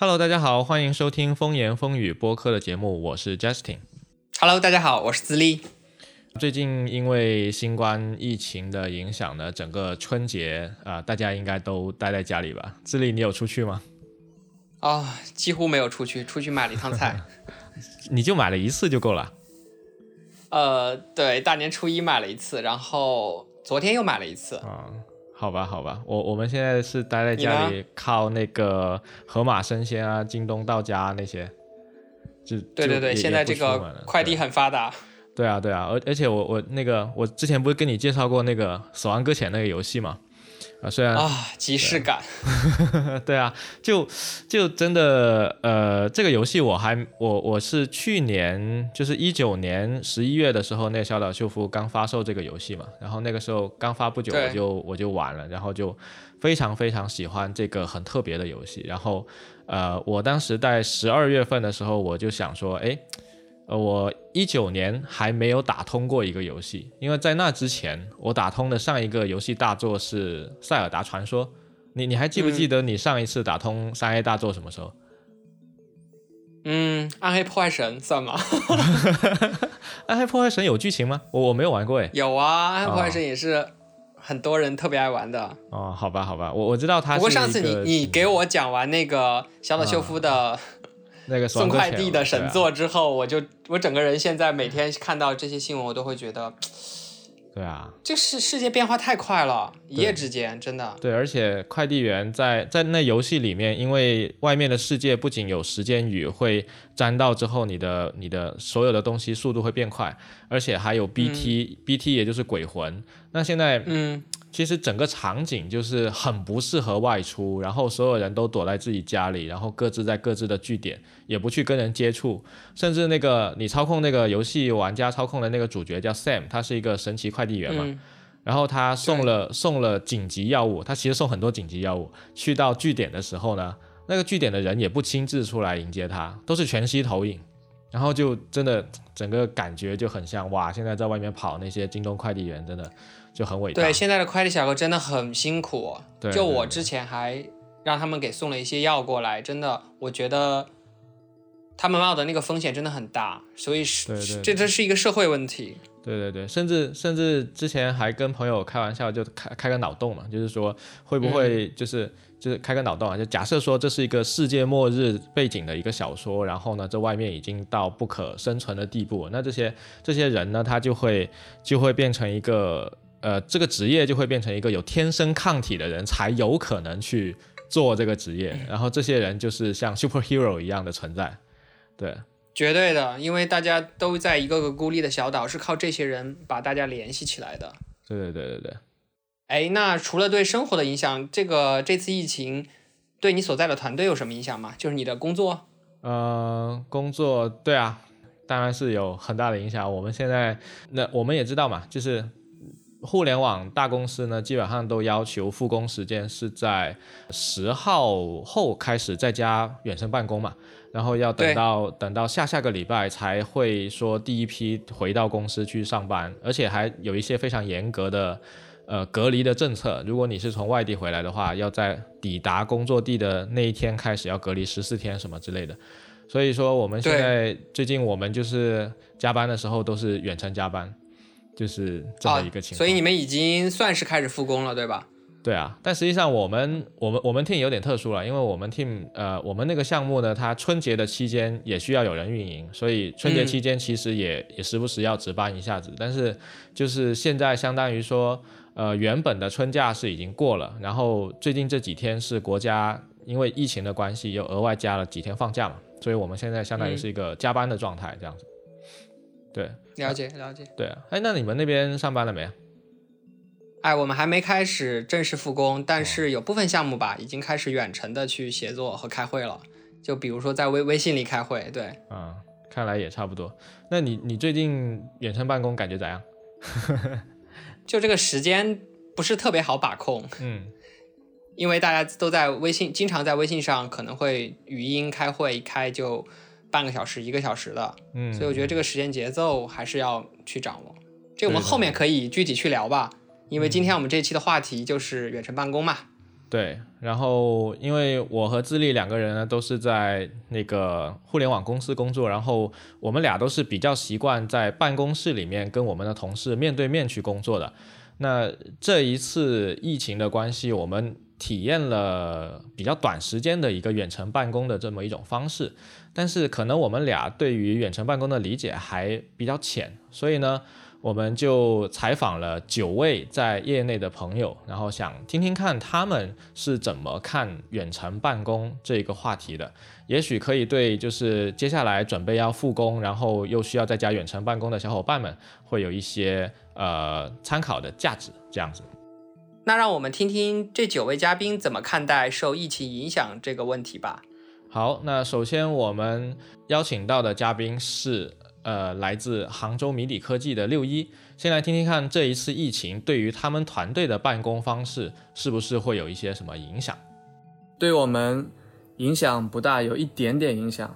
Hello，大家好，欢迎收听风言风语播客的节目，我是 Justin。Hello，大家好，我是自立。最近因为新冠疫情的影响呢，整个春节啊、大家应该都待在家里吧？智利，你有出去吗？哦，几乎没有出去，出去买了一趟菜。你就买了一次就够了。呃，对，大年初一买了一次，然后昨天又买了一次。啊、好吧，好吧，我我们现在是待在家里，靠那个盒马生鲜啊、京东到家那些。就对对对，现在这个快递很发达。对啊，对啊，而而且我我那个我之前不是跟你介绍过那个《死亡搁浅》那个游戏嘛？啊，虽然、啊，即视感。对啊，就就真的呃，这个游戏我还我我是去年就是一九年十一月的时候，那个小岛秀夫刚发售这个游戏嘛，然后那个时候刚发不久我就我就玩了，然后就非常非常喜欢这个很特别的游戏，然后呃，我当时在十二月份的时候我就想说，哎。呃，我一九年还没有打通过一个游戏，因为在那之前，我打通的上一个游戏大作是《塞尔达传说》。你你还记不记得你上一次打通三 A 大作什么时候？嗯，暗黑破坏神算吗？暗黑破坏神 有剧情吗？我我没有玩过哎。有啊，暗黑破坏神也是很多人特别爱玩的。哦，好吧，好吧，我我知道他是不过上次你你给我讲完那个小岛秀夫的那个送快递的神作。之后，我就我整个人现在每天看到这些新闻，我都会觉得对啊，这世世界变化太快了，一夜之间，真的。对，而且快递员在在那游戏里面，因为外面的世界不仅有时间雨会沾到之后，你的你的所有的东西速度会变快，而且还有 BT、BT 也就是鬼魂。那现在嗯，其实整个场景就是很不适合外出，然后所有人都躲在自己家里，然后各自在各自的据点，也不去跟人接触，甚至那个你操控那个游戏玩家操控的那个主角叫 Sam，他是一个神奇快递员嘛，嗯。然后他送了送了紧急药物，他其实送很多紧急药物，去到据点的时候呢，那个据点的人也不亲自出来迎接他，都是全息投影，然后就真的整个感觉就很像哇，现在在外面跑那些京东快递员真的就很伟大。对，现在的快递小哥真的很辛苦。对就我之前还让他们给送了一些药过来，真的，我觉得他们冒的那个风险真的很大，所以是这这是一个社会问题。对对对，甚至甚至之前还跟朋友开玩笑，就开开个脑洞嘛，就是说会不会就是、就是开个脑洞啊，就假设说这是一个世界末日背景的一个小说，然后呢，这外面已经到不可生存的地步，那这些这些人呢，他就会就会变成一个呃，这个职业就会变成一个有天生抗体的人才有可能去做这个职业，然后这些人就是像 superhero 一样的存在，对。绝对的，因为大家都在一个个孤立的小岛，是靠这些人把大家联系起来的。对对对对对，哎，那除了对生活的影响，这个这次疫情对你所在的团队有什么影响吗？就是你的工作？呃，工作对啊，当然是有很大的影响。我们现在那我们也知道嘛，就是互联网大公司呢，基本上都要求复工时间是在十号后开始在家远程办公嘛，然后要等到等到下下个礼拜才会说第一批回到公司去上班，而且还有一些非常严格的。呃，隔离的政策，如果你是从外地回来的话，要在抵达工作地的那一天开始要隔离十四天什么之类的。所以说，我们现在最近我们就是加班的时候都是远程加班，就是这么一个情况。哦所以你们已经算是开始复工了，对吧？对啊，但实际上我们我们我们 team 有点特殊了，因为我们 team 呃我们那个项目呢，它春节的期间也需要有人运营，所以春节嗯期间其实也、也时不时要值班一下子。但是就是现在相当于说，呃原本的春假是已经过了，然后最近这几天是国家因为疫情的关系又额外加了几天放假嘛，所以我们现在相当于是一个加班的状态这样子。对了解了解。对啊，哎，那你们那边上班了没？哎，我们还没开始正式复工，但是有部分项目吧，已经开始远程的去协作和开会了。就比如说在微微信里开会，对，啊、看来也差不多。那你你最近远程办公感觉咋样？就这个时间不是特别好把控，嗯，因为大家都在微信，经常在微信上可能会语音开会，一开就半个小时、一个小时的，嗯，所以我觉得这个时间节奏还是要去掌握。这个我们后面可以具体去聊吧，因为今天我们这期的话题就是远程办公嘛。对，然后因为我和智利两个人呢都是在那个互联网公司工作，然后我们俩都是比较习惯在办公室里面跟我们的同事面对面去工作的。那这一次疫情的关系，我们体验了比较短时间的一个远程办公的这么一种方式，但是可能我们俩对于远程办公的理解还比较浅，所以呢。我们就采访了九位在业内的朋友，然后想听听看他们是怎么看远程办公这个话题的，也许可以对就是接下来准备要复工，然后又需要在家远程办公的小伙伴们会有一些呃参考的价值。这样子，那让我们听听这九位嘉宾怎么看待受疫情影响这个问题吧。好，那首先我们邀请到的嘉宾是。呃，来自杭州迷你科技的六一，先来听听看这一次疫情对于他们团队的办公方式是不是会有一些什么影响？对我们影响不大，有一点点影响，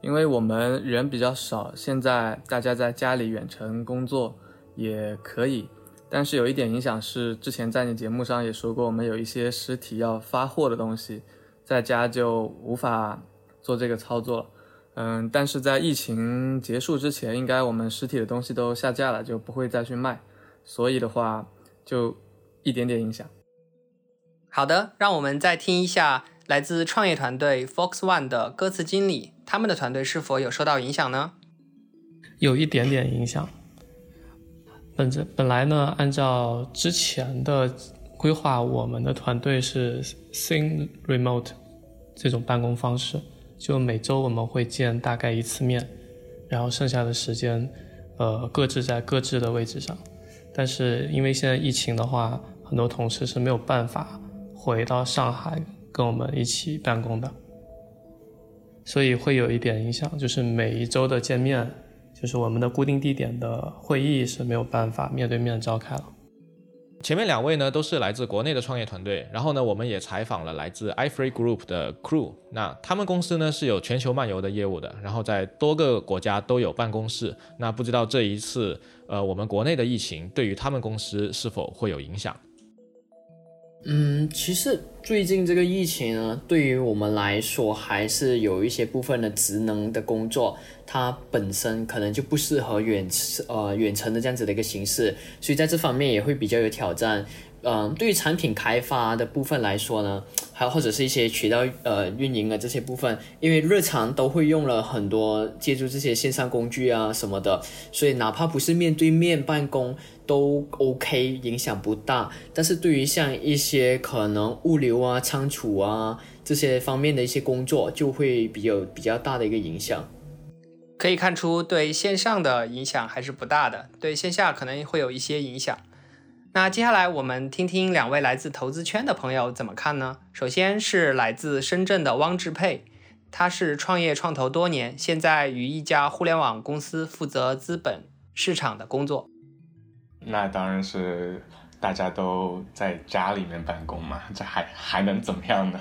因为我们人比较少，现在大家在家里远程工作也可以，但是有一点影响是，之前在你节目上也说过，我们有一些实体要发货的东西，在家就无法做这个操作了。嗯，但是在疫情结束之前，应该我们实体的东西都下架了，就不会再去卖，所以的话就一点点影响。好的，让我们再听一下来自创业团队 Fox One 的歌词经理，他们的团队是否有受到影响呢？有一点点影响。本着本来呢，按照之前的规划，我们的团队是 Sing Remote 这种办公方式。就每周我们会见大概一次面，然后剩下的时间，呃，各自在各自的位置上。但是因为现在疫情的话，很多同事是没有办法回到上海跟我们一起办公的，所以会有一点影响，就是每一周的见面，就是我们的固定地点的会议是没有办法面对面召开了。前面两位呢都是来自国内的创业团队，然后呢我们也采访了来自 iFree Group 的 Crew，那他们公司呢是有全球漫游的业务的，然后在多个国家都有办公室。那不知道这一次呃我们国内的疫情对于他们公司是否会有影响？嗯，其实最近这个疫情呢，对于我们来说还是有一些部分的职能的工作，它本身可能就不适合远呃远程的这样子的一个形式，所以在这方面也会比较有挑战。嗯，对于产品开发的部分来说呢，还有或者是一些渠道呃运营的这些部分，因为日常都会用了很多借助这些线上工具啊什么的，所以哪怕不是面对面办公都 OK，影响不大。但是对于像一些可能物流啊、仓储啊这些方面的一些工作，就会比较比较大的一个影响。可以看出，对线上的影响还是不大的，对线下可能会有一些影响。那接下来我们听听两位来自投资圈的朋友怎么看呢？首先是来自深圳的汪志佩，他是创业创投多年，现在于一家互联网公司负责资本市场的工作。那当然是大家都在家里面办公嘛，这还还能怎么样呢？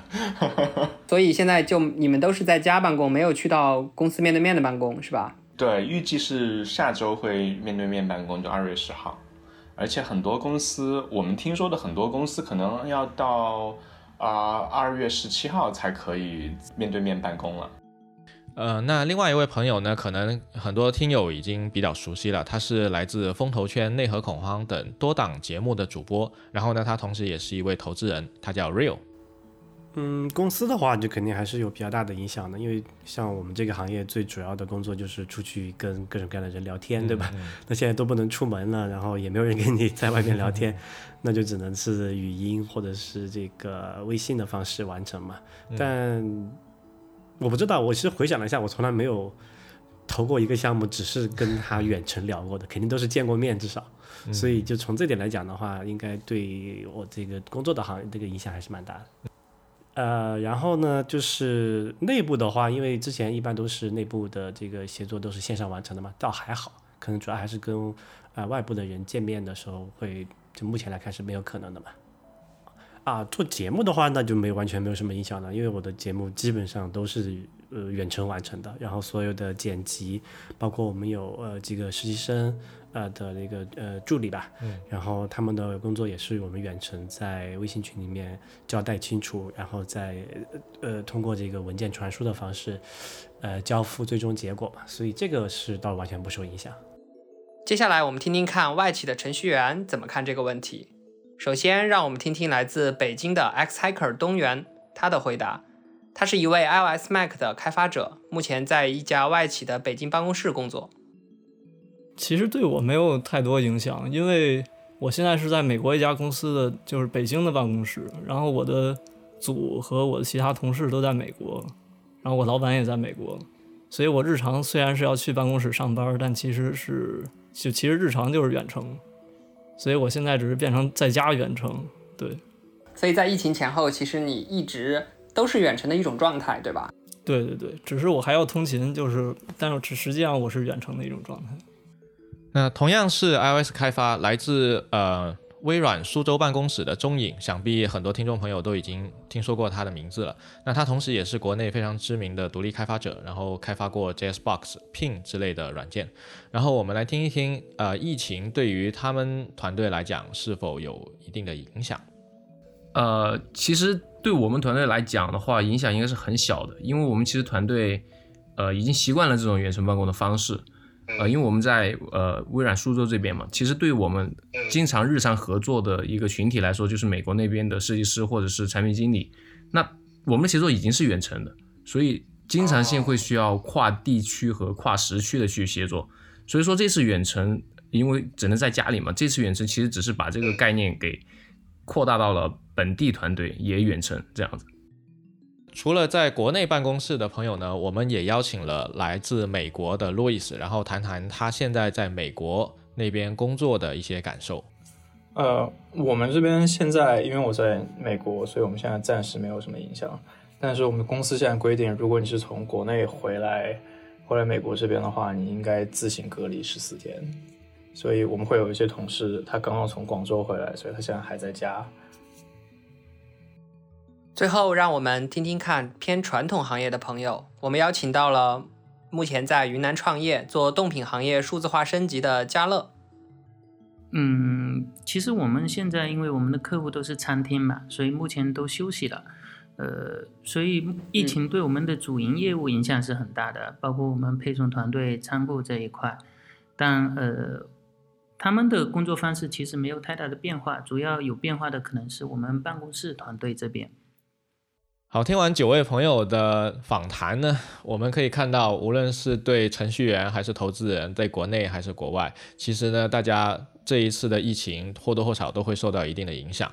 所以现在就你们都是在家办公，没有去到公司面对面的办公是吧？对，预计是下周会面对面办公，就二月十号。而且很多公司，我们听说的很多公司可能要到啊二月十七号才可以面对面办公了。呃，那另外一位朋友呢，可能很多听友已经比较熟悉了，他是来自风投圈、内核恐慌等多档节目的主播，然后呢，他同时也是一位投资人，他叫 Real。嗯，公司的话就肯定还是有比较大的影响的，因为像我们这个行业最主要的工作就是出去跟各种各样的人聊天，对吧？那现在都不能出门了，然后也没有人跟你在外面聊天，那就只能是语音或者是这个微信的方式完成嘛。但我不知道，我其实回想了一下，我从来没有投过一个项目，只是跟他远程聊过的，肯定都是见过面至少。所以就从这点来讲的话，应该对我这个工作的行业这个影响还是蛮大的。呃，然后呢，就是内部的话，因为之前一般都是内部的这个协作都是线上完成的嘛，倒还好，可能主要还是跟啊外部的人见面的时候会，就目前来看是没有可能的嘛。啊，做节目的话，那就没完全没有什么影响了，因为我的节目基本上都是呃远程完成的，然后所有的剪辑，包括我们有呃几个实习生，呃的那个呃助理吧，嗯，然后他们的工作也是我们远程在微信群里面交代清楚，然后再呃通过这个文件传输的方式，呃交付最终结果吧，所以这个是倒完全不受影响。接下来我们听听看外企的程序员怎么看这个问题。首先，让我们听听来自北京的 X Hacker 东元他的回答。他是一位 iOS Mac 的开发者，目前在一家外企的北京办公室工作。其实对我没有太多影响，因为我现在是在美国一家公司的，就是北京的办公室。然后我的组和我的其他同事都在美国，然后我老板也在美国，所以我日常虽然是要去办公室上班，但其实是就其实日常就是远程。所以我现在只是变成在家远程，对。所以在疫情前后，其实你一直都是远程的一种状态，对吧？对对对，只是我还要通勤，就是，但是实际上我是远程的一种状态。那同样是 iOS 开发，来自呃微软苏州办公室的钟颖，想必很多听众朋友都已经听说过他的名字了。那他同时也是国内非常知名的独立开发者，然后开发过 JSBox、Pin 之类的软件。然后我们来听一听，呃，疫情对于他们团队来讲是否有一定的影响？呃，其实对我们团队来讲的话，影响应该是很小的，因为我们其实团队呃已经习惯了这种远程办公的方式。呃，因为我们在呃微软苏州这边嘛，其实对我们经常日常合作的一个群体来说，就是美国那边的设计师或者是产品经理，那我们的协作已经是远程的，所以经常性会需要跨地区和跨时区的去协作。所以说这次远程，因为只能在家里嘛，这次远程其实只是把这个概念给扩大到了本地团队也远程这样子。除了在国内办公室的朋友呢，我们也邀请了来自美国的路易斯，然后谈谈他现在在美国那边工作的一些感受。呃，我们这边现在因为我在美国，所以我们现在暂时没有什么影响。但是我们公司现在规定，如果你是从国内回来，回来美国这边的话，你应该自行隔离十四天。所以我们会有一些同事，他刚刚从广州回来，所以他现在还在家。最后，让我们听听看偏传统行业的朋友。我们邀请到了目前在云南创业、做冻品行业数字化升级的嘉乐。嗯，其实我们现在因为我们的客户都是餐厅嘛，所以目前都休息了。呃，所以疫情对我们的主营业务影响是很大的，包括我们配送团队、仓库这一块。但呃，他们的工作方式其实没有太大的变化，主要有变化的可能是我们办公室团队这边。好，听完九位朋友的访谈呢，我们可以看到，无论是对程序员还是投资人，在国内还是国外，其实呢，大家这一次的疫情或多或少都会受到一定的影响。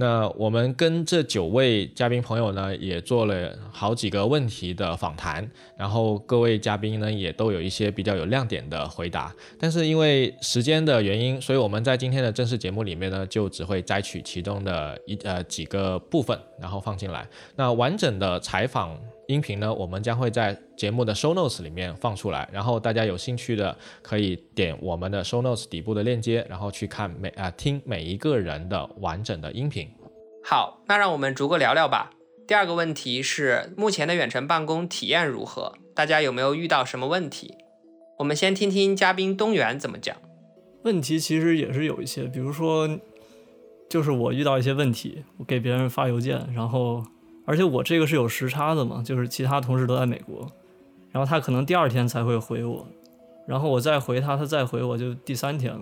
那我们跟这九位嘉宾朋友呢，也做了好几个问题的访谈，然后各位嘉宾呢，也都有一些比较有亮点的回答。但是因为时间的原因，所以我们在今天的正式节目里面呢，就只会摘取其中的一呃几个部分，然后放进来。那完整的采访。音频呢，我们将会在节目的 show notes 里面放出来，然后大家有兴趣的可以点我们的 show notes 底部的链接，然后去看每啊听每一个人的完整的音频。好，那让我们逐个聊聊吧。第二个问题是，目前的远程办公体验如何？大家有没有遇到什么问题？我们先听听嘉宾东元怎么讲。问题其实也是有一些，比如说，就是我遇到一些问题，我给别人发邮件，然后。而且我这个是有时差的嘛，就是其他同事都在美国，然后他可能第二天才会回我，然后我再回他，他再回我就第三天了，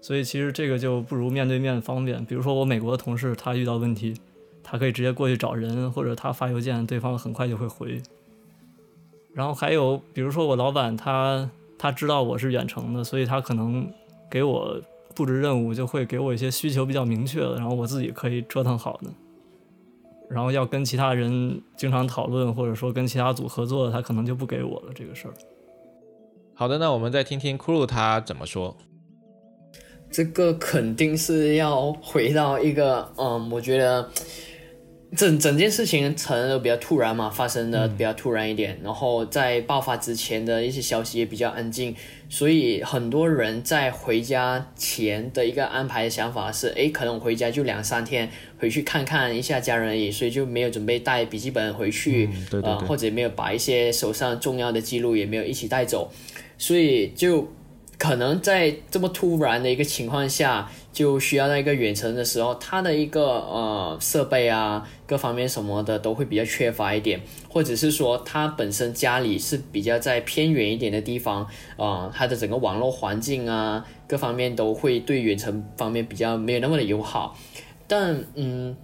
所以其实这个就不如面对面方便。比如说我美国的同事，他遇到问题，他可以直接过去找人，或者他发邮件，对方很快就会回。然后还有比如说我老板，他他知道我是远程的，所以他可能给我布置任务，就会给我一些需求比较明确的，然后我自己可以折腾好的。然后要跟其他人经常讨论，或者说跟其他组合作，他可能就不给我了这个事儿。好的，那我们再听听 Crew 他怎么说。这个肯定是要回到一个，嗯，我觉得。整整件事情可能都比较突然嘛，发生的比较突然一点，然后在爆发之前的一些消息也比较安静，所以很多人在回家前的一个安排的想法是，诶，可能我回家就两三天，回去看看一下家人而已，所以就没有准备带笔记本回去，呃，或者没有把一些手上重要的记录也没有一起带走，所以就可能在这么突然的一个情况下，就需要在一个远程的时候，它的一个呃设备啊，各方面什么的都会比较缺乏一点，或者是说他本身家里是比较在偏远一点的地方，啊，它的整个网络环境啊，各方面都会对远程方面比较没有那么的友好。但嗯，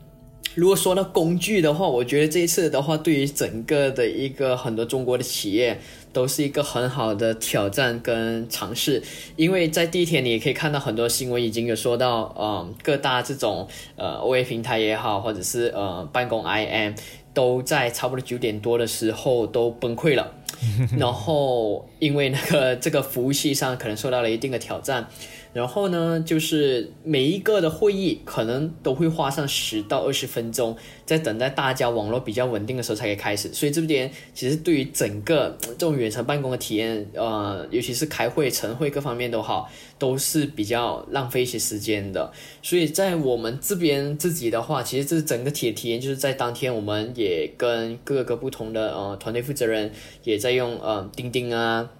如果说到工具的话，我觉得这一次的话，对于整个的一个很多中国的企业。都是一个很好的挑战跟尝试，因为在第一天你也可以看到很多新闻已经有说到，嗯，各大这种呃 OA 平台也好，或者是呃办公 IM 都在差不多九点多的时候都崩溃了，然后因为那个这个服务器上可能受到了一定的挑战。然后呢，就是每一个的会议可能都会花上十到二十分钟，在等待大家网络比较稳定的时候才可以开始。所以这边其实对于整个这种远程办公的体验，呃，尤其是开会、晨会各方面都好，都是比较浪费一些时间的。所以在我们这边自己的话，其实这整个体体验就是在当天，我们也跟各个不同的呃团队负责人也在用呃钉钉啊。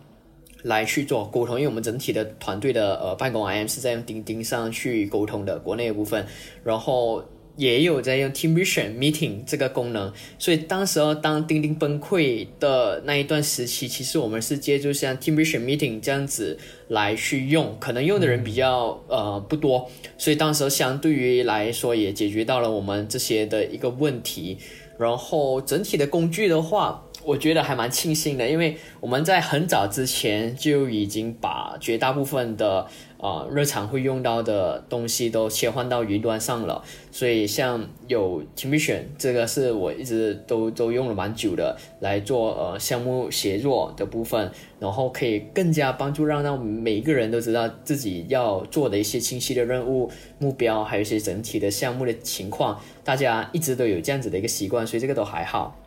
来去做沟通，因为我们整体的团队的呃办公 IM 是在用钉钉上去沟通的国内的部分，然后也有在用 Team Vision Meeting 这个功能，所以当时候当钉钉崩溃的那一段时期，其实我们是借助像 Team Vision Meeting 这样子来去用，可能用的人比较呃不多，所以当时相对于来说也解决到了我们这些的一个问题，然后整体的工具的话。我觉得还蛮庆幸的，因为我们在很早之前就已经把绝大部分的啊日常会用到的东西都切换到云端上了，所以像有 TMSion 这个是我一直都 都用了蛮久的来做呃项目协作的部分，然后可以更加帮助让让每一个人都知道自己要做的一些清晰的任务目标，还有一些整体的项目的情况，大家一直都有这样子的一个习惯，所以这个都还好。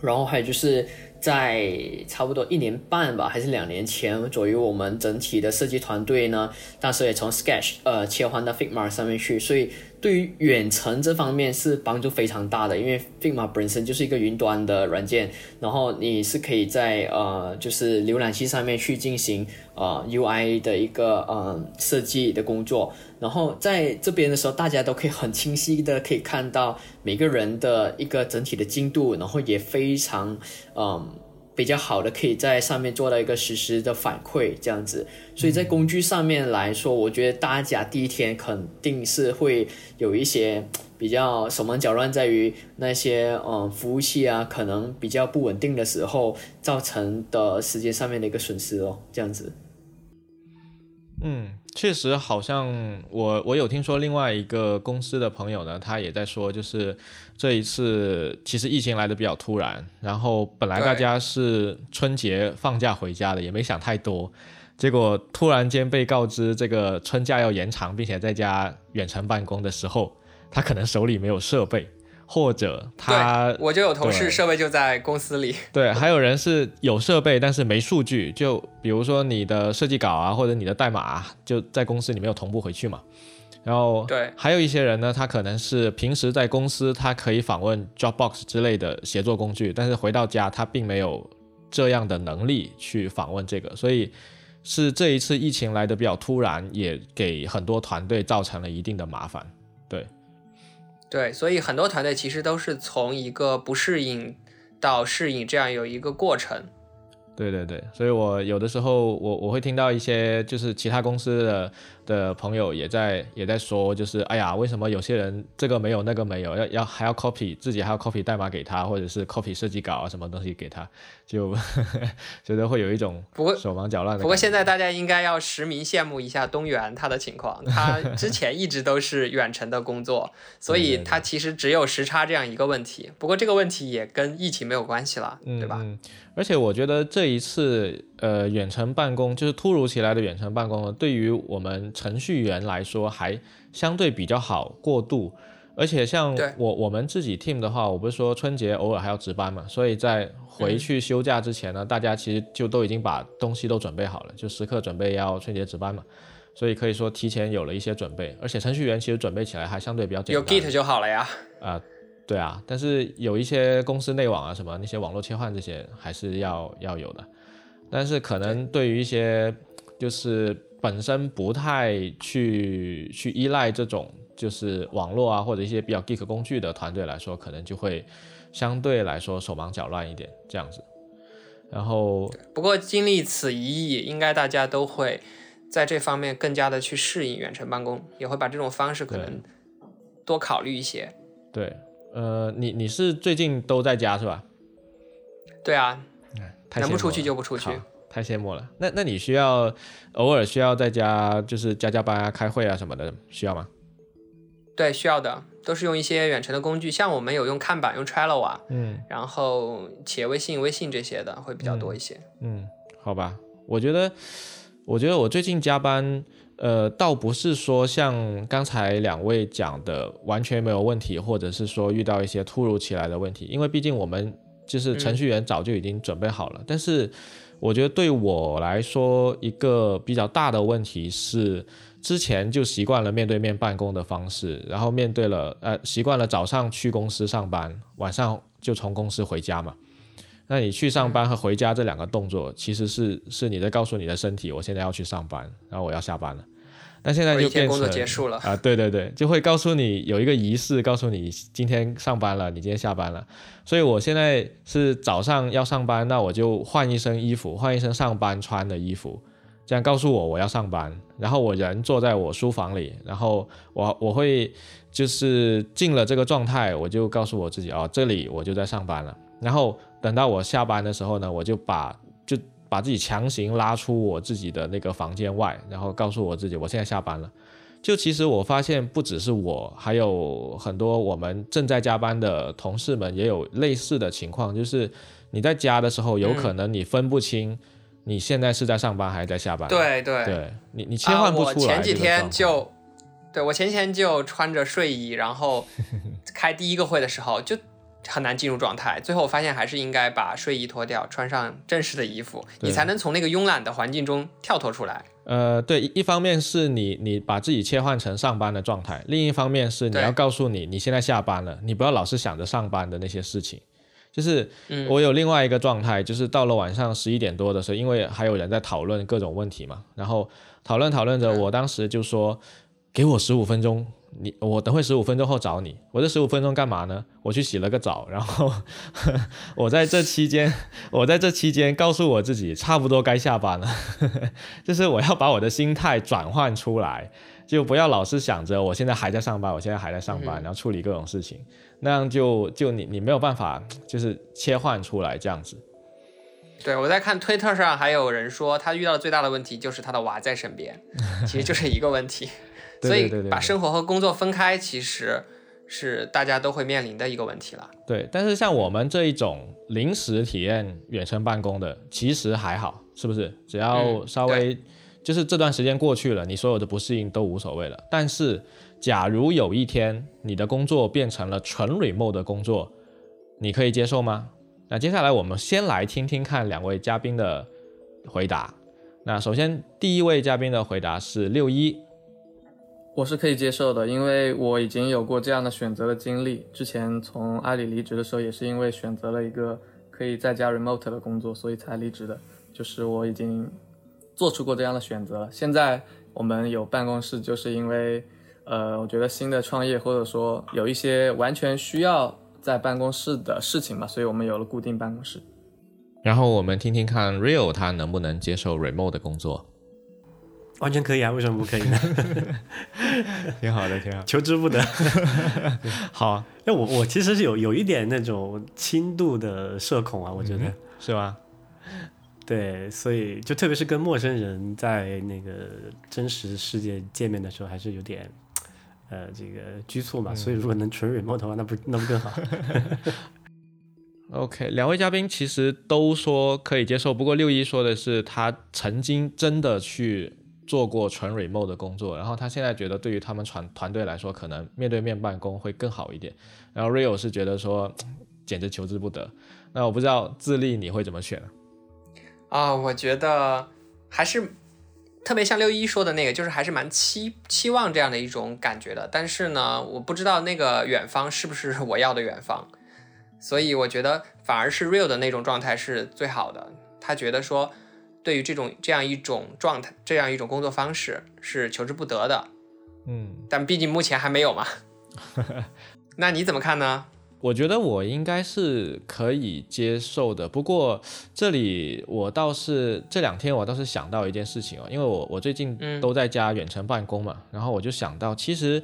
然后还有就是在差不多一年半吧，还是两年前左右，我们整体的设计团队呢，当时也从 Sketch 呃切换到 Figma 上面去，所以。对于远程这方面是帮助非常大的，因为 Figma 本身就是一个云端的软件，然后你是可以在呃就是浏览器上面去进行呃 UI 的一个呃设计的工作，然后在这边的时候，大家都可以很清晰的可以看到每个人的一个整体的进度，然后也非常嗯。比较好的，可以在上面做到一个实时的反馈，这样子。所以在工具上面来说，我觉得大家第一天肯定是会有一些比较手忙脚乱，在于那些嗯服务器啊，可能比较不稳定的时候造成的时间上面的一个损失哦，这样子。嗯，确实，好像我我有听说另外一个公司的朋友呢，他也在说，就是这一次其实疫情来的比较突然，然后本来大家是春节放假回家的，也没想太多，结果突然间被告知这个春假要延长，并且在家远程办公的时候，他可能手里没有设备。或者他，我就有同事设备就在公司里。对，还有人是有设备，但是没数据。就比如说你的设计稿啊，或者你的代码啊就在公司里没有同步回去嘛。然后，对，还有一些人呢，他可能是平时在公司他可以访问 Dropbox 之类的协作工具，但是回到家他并没有这样的能力去访问这个，所以是这一次疫情来的比较突然，也给很多团队造成了一定的麻烦。对。对，所以很多团队其实都是从一个不适应到适应这样有一个过程。对对对，所以我有的时候我我会听到一些就是其他公司的。的朋友也在也在说，就是哎呀，为什么有些人这个没有那个没有，要要还要 copy 自己还要 copy 代码给他，或者是 copy 设计稿啊什么东西给他，就 觉得会有一种不过手忙脚乱的。不过现在大家应该要实名羡慕一下东源他的情况，他之前一直都是远程的工作，所以他其实只有时差这样一个问题。不过这个问题也跟疫情没有关系了，对吧？而且我觉得这一次呃远程办公就是突如其来的远程办公，对于我们。程序员来说还相对比较好过渡，而且像我我们自己 team 的话，我不是说春节偶尔还要值班嘛，所以在回去休假之前呢，大家其实就都已经把东西都准备好了，就时刻准备要春节值班嘛，所以可以说提前有了一些准备，而且程序员其实准备起来还相对比较简单，有 Git 就好了呀。啊，对啊，但是有一些公司内网啊什么那些网络切换这些还是要要有的，但是可能对于一些。就是本身不太去去依赖这种就是网络啊或者一些比较 geek 工具的团队来说，可能就会相对来说手忙脚乱一点这样子。然后，不过经历此一役，应该大家都会在这方面更加的去适应远程办公，也会把这种方式可能多考虑一些。对，呃，你你是最近都在家是吧？对啊，太能不出去就不出去。太羡慕了。那那你需要偶尔需要在家就是加加班啊、开会啊什么的，需要吗？对，需要的都是用一些远程的工具，像我们有用看板、用 Trello 啊，嗯然后企业微信、微信这些的会比较多一些。嗯，好吧。我觉得，我觉得我最近加班，呃，倒不是说像刚才两位讲的完全没有问题，或者是说遇到一些突如其来的问题，因为毕竟我们就是程序员早就已经准备好了。但是我觉得对我来说，一个比较大的问题是，之前就习惯了面对面办公的方式，然后面对了呃习惯了早上去公司上班，晚上就从公司回家嘛。那你去上班和回家这两个动作，其实是是你在告诉你的身体，我现在要去上班，然后我要下班了。那现在就变成工作结束了啊，对对对，就会告诉你有一个仪式，告诉你今天上班了，你今天下班了。所以我现在是早上要上班，那我就换一身衣服，换一身上班穿的衣服，这样告诉我我要上班。然后我人坐在我书房里，然后我我会就是进了这个状态，我就告诉我自己哦，这里我就在上班了。然后等到我下班的时候呢，我就把就把自己强行拉出我自己的那个房间外，然后告诉我自己我现在下班了。就其实我发现不只是我，还有很多我们正在加班的同事们也有类似的情况，就是你在家的时候，有可能你分不清你现在是在上班还是在下班。对对对，你你切换不出来、啊。我前几天就，对我前几天就穿着睡衣，然后开第一个会的时候就很难进入状态。最后我发现还是应该把睡衣脱掉，穿上正式的衣服，你才能从那个慵懒的环境中跳脱出来。呃，对，一方面是你你把自己切换成上班的状态，另一方面是你要告诉你你现在下班了，你不要老是想着上班的那些事情。就是我有另外一个状态，就是到了晚上十一点多的时候，因为还有人在讨论各种问题嘛，然后讨论讨论着，我当时就说，给我十五分钟，你我等会十五分钟后找你。我这十五分钟干嘛呢？我去洗了个澡，然后 我在这期间，我在这期间告诉我自己，差不多该下班了，就是我要把我的心态转换出来，就不要老是想着我现在还在上班，我现在还在上班，然后处理各种事情，那样就就你你没有办法就是切换出来这样子。对，我在看推特上还有人说，他遇到的最大的问题就是他的娃在身边，其实就是一个问题。所以把生活和工作分开，其实是大家都会面临的一个问题了。对，但是像我们这一种临时体验远程办公的，其实还好，是不是？只要稍微、就是这段时间过去了，你所有的不适应都无所谓了。但是，假如有一天你的工作变成了纯 remote 的工作，你可以接受吗？那接下来我们先来听听看两位嘉宾的回答。那首先第一位嘉宾的回答是六一。我是可以接受的，因为我已经有过这样的选择的经历。之前从阿里离职的时候，也是因为选择了一个可以在家 remote 的工作，所以才离职的。就是我已经做出过这样的选择了。现在我们有办公室，就是因为，呃，我觉得新的创业或者说有一些完全需要在办公室的事情嘛，所以我们有了固定办公室。然后我们听听看 Real 他能不能接受 remote 的工作。完全可以啊，为什么不可以呢？挺好的，挺好，求之不得。好，那我我其实是有有一点那种轻度的社恐啊，我觉得、嗯、是吧？对，所以就特别是跟陌生人在那个真实世界见面的时候，还是有点呃这个拘束嘛。嗯、所以如果能纯 remote 的话，那不那不更好？OK，两位嘉宾其实都说可以接受，不过六一说的是他曾经真的去。做过纯 remote 的工作，然后他现在觉得对于他们团团队来说，可能面对面办公会更好一点。然后 Rio 是觉得说，简直求之不得。那我不知道自立你会怎么选啊？我觉得还是特别像六一说的那个，就是还是蛮期期望这样的一种感觉的。但是呢，我不知道那个远方是不是我要的远方，所以我觉得反而是 Rio 的那种状态是最好的。他觉得说。对于这种这样一种状态、这样一种工作方式是求之不得的。嗯，但毕竟目前还没有嘛。那你怎么看呢？我觉得我应该是可以接受的。不过这里我倒是这两天我倒是想到一件事情哦，因为我我最近都在家远程办公嘛，然后我就想到，其实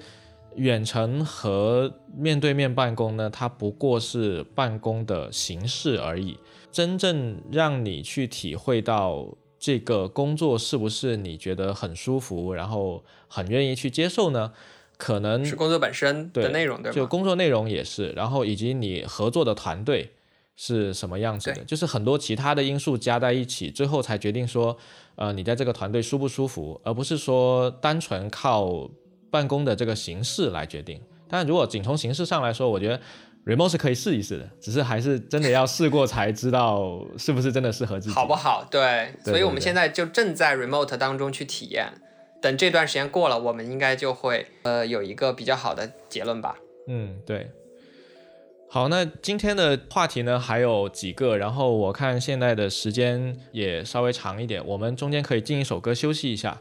远程和面对面办公呢，它不过是办公的形式而已。真正让你去体会到这个工作是不是你觉得很舒服，然后很愿意去接受呢？可能是工作本身的内容，对吧就工作内容也是，然后以及你合作的团队是什么样子的，就是很多其他的因素加在一起，最后才决定说，呃，你在这个团队舒不舒服，而不是说单纯靠办公的这个形式来决定。但如果仅从形式上来说，我觉得。Remote 是可以试一试的，只是还是真的要试过才知道是不是真的适合自己，好不好？对，所以我们现在就正在 remote 当中去体验，等这段时间过了，我们应该就会呃有一个比较好的结论吧。嗯，对。好，那今天的话题呢还有几个，然后我看现在的时间也稍微长一点，我们中间可以进一首歌休息一下。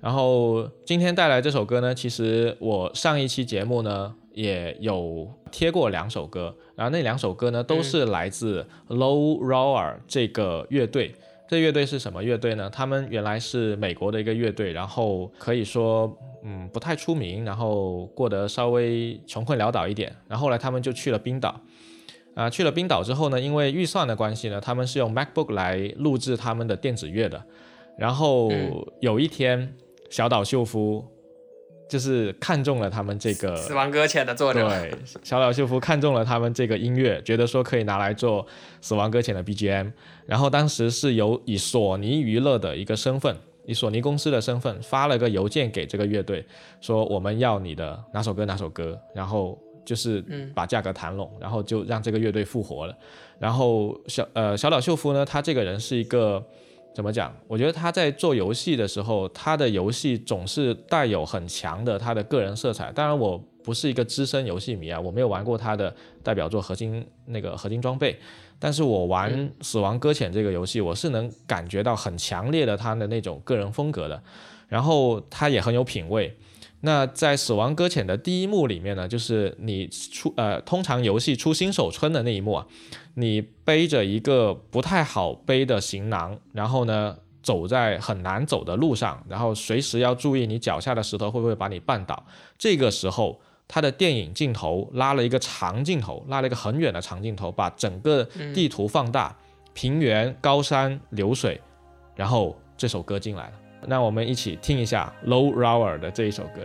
然后今天带来这首歌呢，其实我上一期节目呢。也有贴过两首歌，然后那两首歌呢都是来自 Low Roar 这个乐队。这乐队是什么乐队呢？他们原来是美国的一个乐队，然后可以说嗯不太出名，然后过得稍微穷困潦倒一点。然后后来他们就去了冰岛，啊去了冰岛之后呢，因为预算的关系呢，他们是用 MacBook 来录制他们的电子乐的。然后有一天，小岛秀夫。就是看中了他们这个《死亡搁浅》的作者，对小岛秀夫看中了他们这个音乐，觉得说可以拿来做《死亡搁浅》的 BGM。然后当时是由以索尼娱乐的一个身份，以索尼公司的身份发了个邮件给这个乐队，说我们要你的哪首歌哪首歌，然后就是把价格谈拢，然后就让这个乐队复活了。然后小呃小岛秀夫呢，他这个人是一个。怎么讲？我觉得他在做游戏的时候，他的游戏总是带有很强的他的个人色彩。当然，我不是一个资深游戏迷啊，我没有玩过他的代表作《合金》那个《合金装备》，但是我玩《死亡搁浅》这个游戏，我是能感觉到很强烈的他的那种个人风格的。然后他也很有品味。那在《死亡搁浅》的第一幕里面呢，就是你出呃，通常游戏出新手村的那一幕啊。你背着一个不太好背的行囊，然后呢，走在很难走的路上，然后随时要注意你脚下的石头会不会把你绊倒。这个时候，他的电影镜头拉了一个长镜头，拉了一个很远的长镜头，把整个地图放大，平原、高山、流水，然后这首歌进来了。那我们一起听一下 Low Rower 的这一首歌。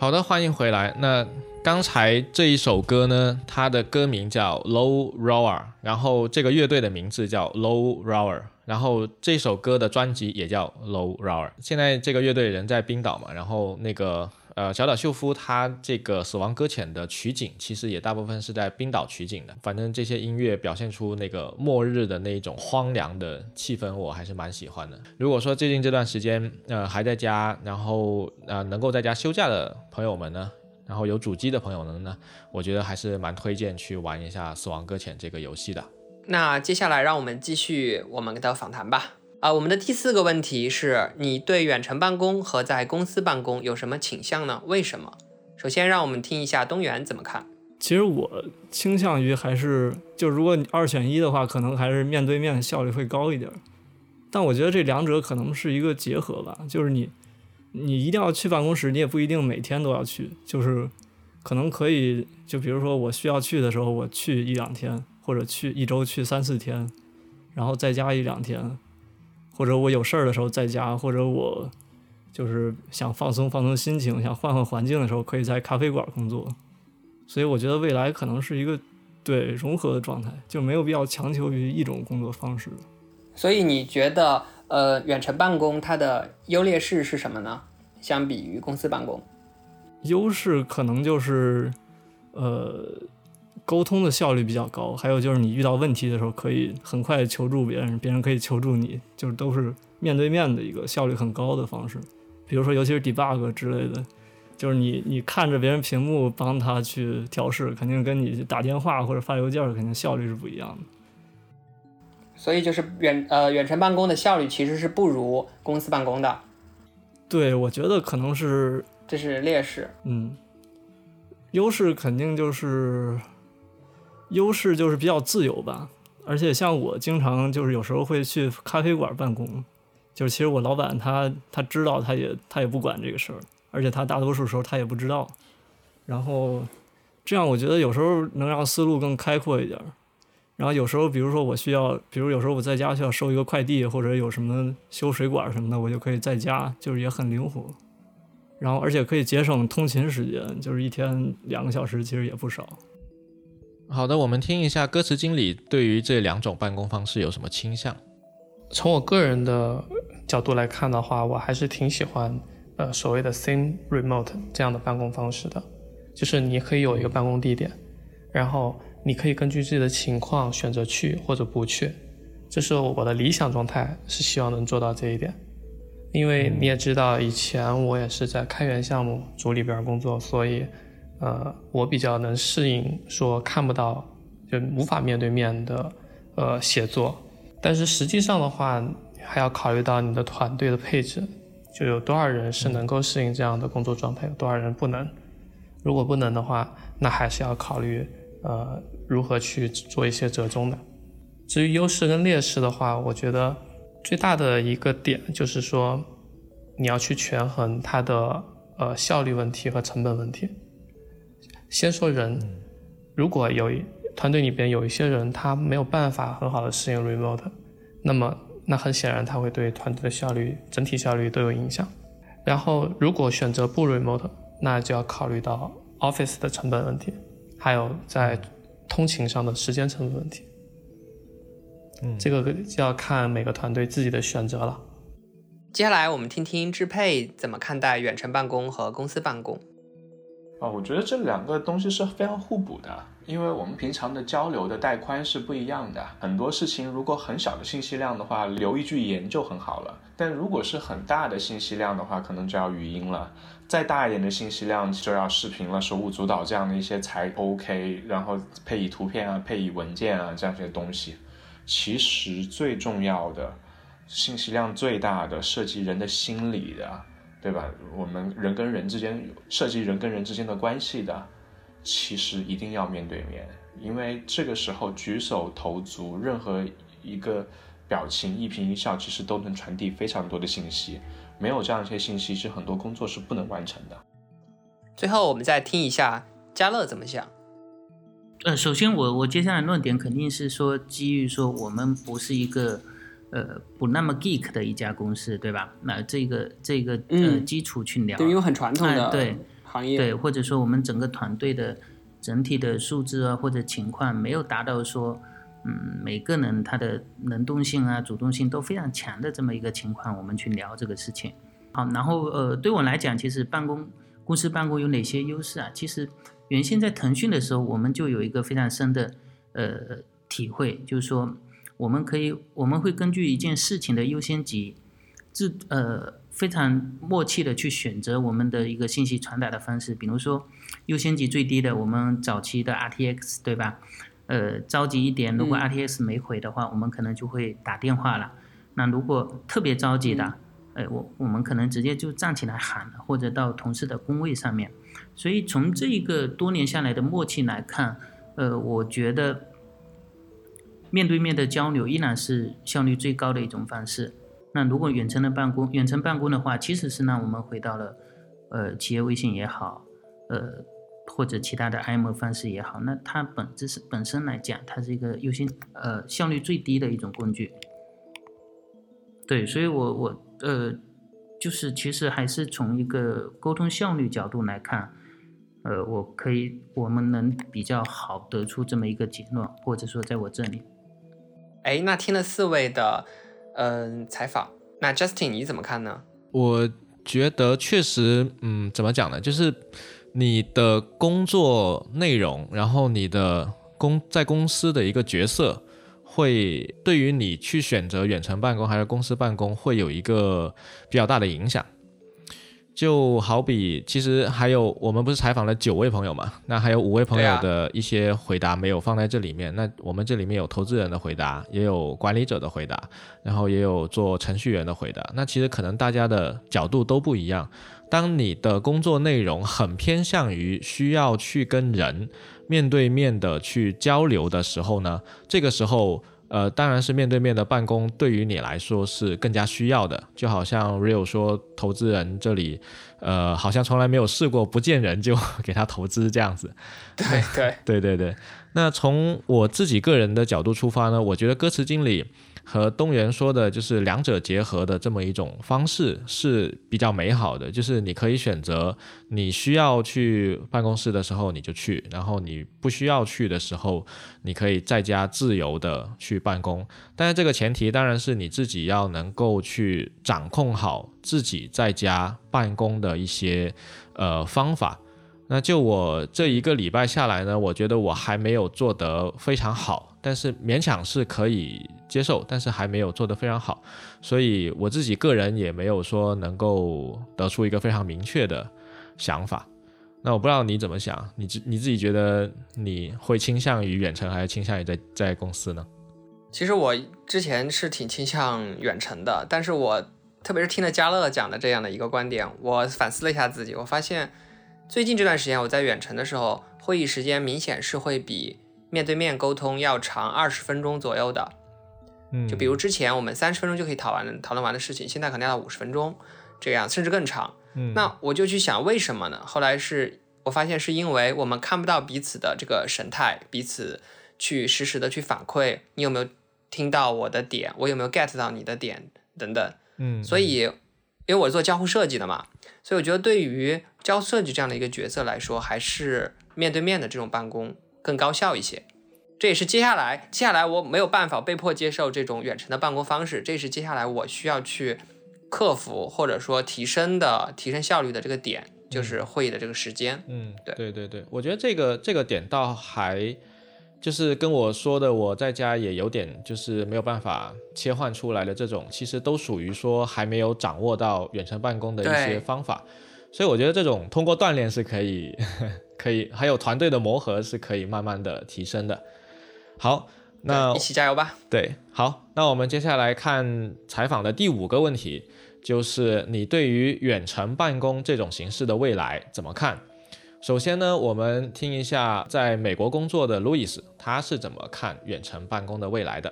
好的，欢迎回来。那刚才这一首歌呢，它的歌名叫 Low Rower 然后这个乐队的名字叫 Low Rower 然后这首歌的专辑也叫 Low Rower。现在这个乐队人在冰岛嘛，然后那个呃，小岛秀夫他这个《死亡搁浅》的取景，其实也大部分是在冰岛取景的。反正这些音乐表现出那个末日的那一种荒凉的气氛，我还是蛮喜欢的。如果说最近这段时间，呃，还在家，然后呃，能够在家休假的朋友们呢，然后有主机的朋友们呢，我觉得还是蛮推荐去玩一下《死亡搁浅》这个游戏的。那接下来让我们继续我们的访谈吧。啊，我们的第四个问题是你对远程办公和在公司办公有什么倾向呢？为什么？首先，让我们听一下东元怎么看。其实我倾向于还是，就如果你二选一的话，可能还是面对面效率会高一点。但我觉得这两者可能是一个结合吧，就是你，你一定要去办公室，你也不一定每天都要去，就是可能可以，就比如说我需要去的时候，我去一两天，或者去一周去三四天，然后再加一两天。或者我有事儿的时候在家，或者我就是想放松放松心情，想换换环境的时候，可以在咖啡馆工作。所以我觉得未来可能是一个对融合的状态，就没有必要强求于一种工作方式。所以你觉得，呃，远程办公它的优劣势是什么呢？相比于公司办公，优势可能就是，呃。沟通的效率比较高，还有就是你遇到问题的时候可以很快求助别人，别人可以求助你，就是都是面对面的一个效率很高的方式。比如说，尤其是 debug 之类的，就是你你看着别人屏幕帮他去调试，肯定跟你打电话或者发邮件肯定效率是不一样的。所以就是远呃远程办公的效率其实是不如公司办公的。对，我觉得可能是这是劣势。嗯，优势肯定就是。优势就是比较自由吧，而且像我经常就是有时候会去咖啡馆办公，就是其实我老板他他知道他也他也不管这个事儿，而且他大多数时候他也不知道，然后这样我觉得有时候能让思路更开阔一点儿。然后有时候比如说我需要，比如有时候我在家需要收一个快递或者有什么修水管什么的，我就可以在家，就是也很灵活。然后而且可以节省通勤时间，就是一天两个小时其实也不少。好的，我们听一下歌词经理对于这两种办公方式有什么倾向。从我个人的角度来看的话，我还是挺喜欢呃所谓的 thin remote 这样的办公方式的，就是你可以有一个办公地点，然后你可以根据自己的情况选择去或者不去。这是我的理想状态，是希望能做到这一点。因为你也知道，以前我也是在开源项目组里边工作，所以。呃，我比较能适应说看不到，就无法面对面的呃写作，但是实际上的话，还要考虑到你的团队的配置，就有多少人是能够适应这样的工作状态，有多少人不能。如果不能的话，那还是要考虑呃如何去做一些折中的。至于优势跟劣势的话，我觉得最大的一个点就是说，你要去权衡它的呃效率问题和成本问题。先说人，如果有团队里边有一些人他没有办法很好的适应 remote，那么那很显然他会对团队的效率整体效率都有影响。然后如果选择不 remote，那就要考虑到 office 的成本问题，还有在通勤上的时间成本问题。嗯，这个就要看每个团队自己的选择了。接下来我们听听支配怎么看待远程办公和公司办公。啊，我觉得这两个东西是非常互补的，因为我们平常的交流的带宽是不一样的。很多事情如果很小的信息量的话，留一句言就很好了；但如果是很大的信息量的话，可能就要语音了。再大一点的信息量就要视频了，手舞足蹈这样的一些才 OK。然后配以图片啊，配以文件啊这样些东西。其实最重要的，信息量最大的，涉及人的心理的。对吧？我们人跟人之间涉及人跟人之间的关系的，其实一定要面对面，因为这个时候举手投足，任何一个表情、一颦一笑，其实都能传递非常多的信息。没有这样一些信息，其实很多工作是不能完成的。最后，我们再听一下嘉乐怎么想。呃，首先我我接下来论点肯定是说，基于说我们不是一个。呃，不那么 geek 的一家公司，对吧？那这个这个呃基础去聊，对，因为很传统的对行业，对，或者说我们整个团队的整体的素质啊或者情况没有达到说，嗯，每个人他的能动性啊主动性都非常强的这么一个情况，我们去聊这个事情。好，然后呃，对我来讲，其实办公。公司办公有哪些优势啊？其实原先在腾讯的时候，我们就有一个非常深的呃体会，就是说我们可以我们会根据一件事情的优先级，自呃非常默契的去选择我们的一个信息传达的方式。比如说优先级最低的，我们早期的 RTX 对吧？呃，着急一点，如果 RTX 没回的话，我们可能就会打电话了。那如果特别着急的，呃，我我们可能直接就站起来喊了，或者到同事的工位上面。所以从这一个多年下来的默契来看，呃，我觉得面对面的交流依然是效率最高的一种方式。那如果远程的办公，远程办公的话，其实是让我们回到了呃企业微信也好，呃。或者其他的 IM 方式也好，那它本质是本身来讲，它是一个优先呃效率最低的一种工具。对，所以我我呃就是其实还是从一个沟通效率角度来看，呃，我可以我们能比较好得出这么一个结论，或者说在我这里。哎，那听了四位的嗯采访，那 Justin 你怎么看呢？我觉得确实，嗯，怎么讲呢？就是。你的工作内容，然后你的公在公司的一个角色，会对于你去选择远程办公还是公司办公，会有一个比较大的影响。就好比，其实还有我们不是采访了九位朋友嘛？那还有五位朋友的一些回答没有放在这里面。那我们这里面有投资人的回答，也有管理者的回答，然后也有做程序员的回答。那其实可能大家的角度都不一样。当你的工作内容很偏向于需要去跟人面对面的去交流的时候呢，这个时候，呃，当然是面对面的办公对于你来说是更加需要的。就好像 Real 说，投资人这里，呃，好像从来没有试过不见人就 给他投资这样子。对对 对对对。那从我自己个人的角度出发呢，我觉得歌词经理。和东元说的，就是两者结合的这么一种方式是比较美好的。就是你可以选择，你需要去办公室的时候你就去，然后你不需要去的时候，你可以在家自由的去办公。但是这个前提当然是你自己要能够去掌控好自己在家办公的一些呃方法。那就我这一个礼拜下来呢，我觉得我还没有做得非常好，但是勉强是可以接受，但是还没有做得非常好，所以我自己个人也没有说能够得出一个非常明确的想法。那我不知道你怎么想，你自你自己觉得你会倾向于远程还是倾向于在在公司呢？其实我之前是挺倾向远程的，但是我特别是听了嘉乐讲的这样的一个观点，我反思了一下自己，我发现。最近这段时间，我在远程的时候，会议时间明显是会比面对面沟通要长二十分钟左右的。嗯，就比如之前我们三十分钟就可以讨完讨论完的事情，现在可能要五十分钟这样，甚至更长。嗯，那我就去想为什么呢？后来是我发现是因为我们看不到彼此的这个神态，彼此去实时的去反馈，你有没有听到我的点，我有没有 get 到你的点等等。嗯，所以因为我是做交互设计的嘛，所以我觉得对于交互设计这样的一个角色来说，还是面对面的这种办公更高效一些。这也是接下来，接下来我没有办法被迫接受这种远程的办公方式，这是接下来我需要去克服或者说提升的、提升效率的这个点，就是会议的这个时间。嗯，对对对对，我觉得这个这个点倒还就是跟我说的，我在家也有点就是没有办法切换出来的这种，其实都属于说还没有掌握到远程办公的一些方法。所以我觉得这种通过锻炼是可以，可以，还有团队的磨合是可以慢慢的提升的。好，那一起加油吧。对，好，那我们接下来看采访的第五个问题，就是你对于远程办公这种形式的未来怎么看？首先呢，我们听一下在美国工作的路易斯，他是怎么看远程办公的未来的。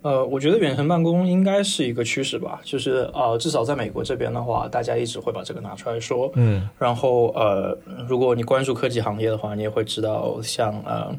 呃，我觉得远程办公应该是一个趋势吧，就是呃，至少在美国这边的话，大家一直会把这个拿出来说。嗯，然后呃，如果你关注科技行业的话，你也会知道，像呃。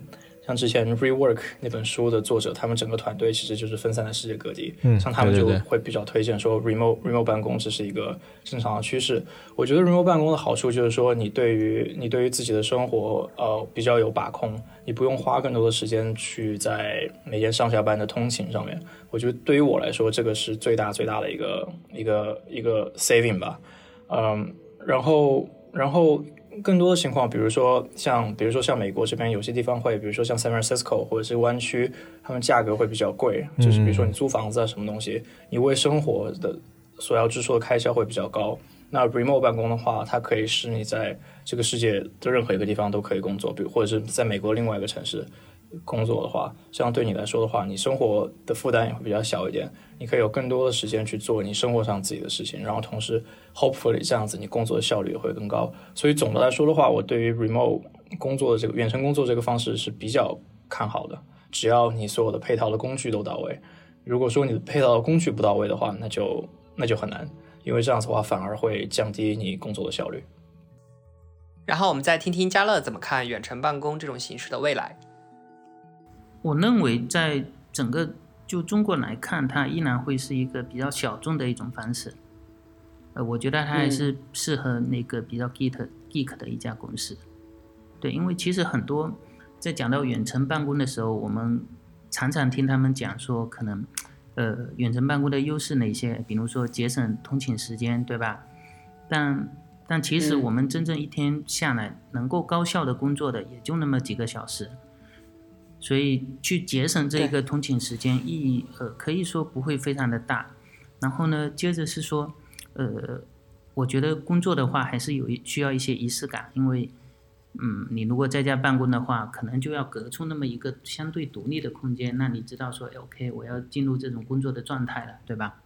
像之前《Rework》那本书的作者，他们整个团队其实就是分散在世界各地。嗯，像他们就会比较推荐说，remote remote 办公这是一个正常的趋势。我觉得 remote 办公的好处就是说，你对于你对于自己的生活呃比较有把控，你不用花更多的时间去在每天上下班的通勤上面。我觉得对于我来说，这个是最大最大的一个一个一个 saving 吧。嗯，然后。然后更多的情况，比如说像比如说像美国这边有些地方会，比如说像 San Francisco 或者是湾区，他们价格会比较贵，就是比如说你租房子啊什么东西，你为生活的所要支出的开销会比较高。那 remote 办公的话，它可以使你在这个世界的任何一个地方都可以工作，比如或者是在美国另外一个城市工作的话，这样对你来说的话，你生活的负担也会比较小一点，你可以有更多的时间去做你生活上自己的事情，然后同时 hopefully 这样子你工作的效率也会更高。所以总的来说的话，我对于 remote 工作的这个远程工作这个方式是比较看好的，只要你所有的配套的工具都到位。如果说你的配套的工具不到位的话，那就那就很难。因为这样子的话，反而会降低你工作的效率。然后我们再听听嘉乐怎么看远程办公这种形式的未来。我认为，在整个就中国来看，它依然会是一个比较小众的一种方式。呃，我觉得它还是适合那个比较 geek geek 的一家公司。对，因为其实很多在讲到远程办公的时候，我们常常听他们讲说，可能。呃，远程办公的优势哪些？比如说节省通勤时间，对吧？但但其实我们真正一天下来能够高效的工作的也就那么几个小时，所以去节省这一个通勤时间意义，呃，可以说不会非常的大。然后呢，接着是说，呃，我觉得工作的话还是有一需要一些仪式感，因为。嗯，你如果在家办公的话，可能就要隔出那么一个相对独立的空间，那你知道说，OK，我要进入这种工作的状态了，对吧？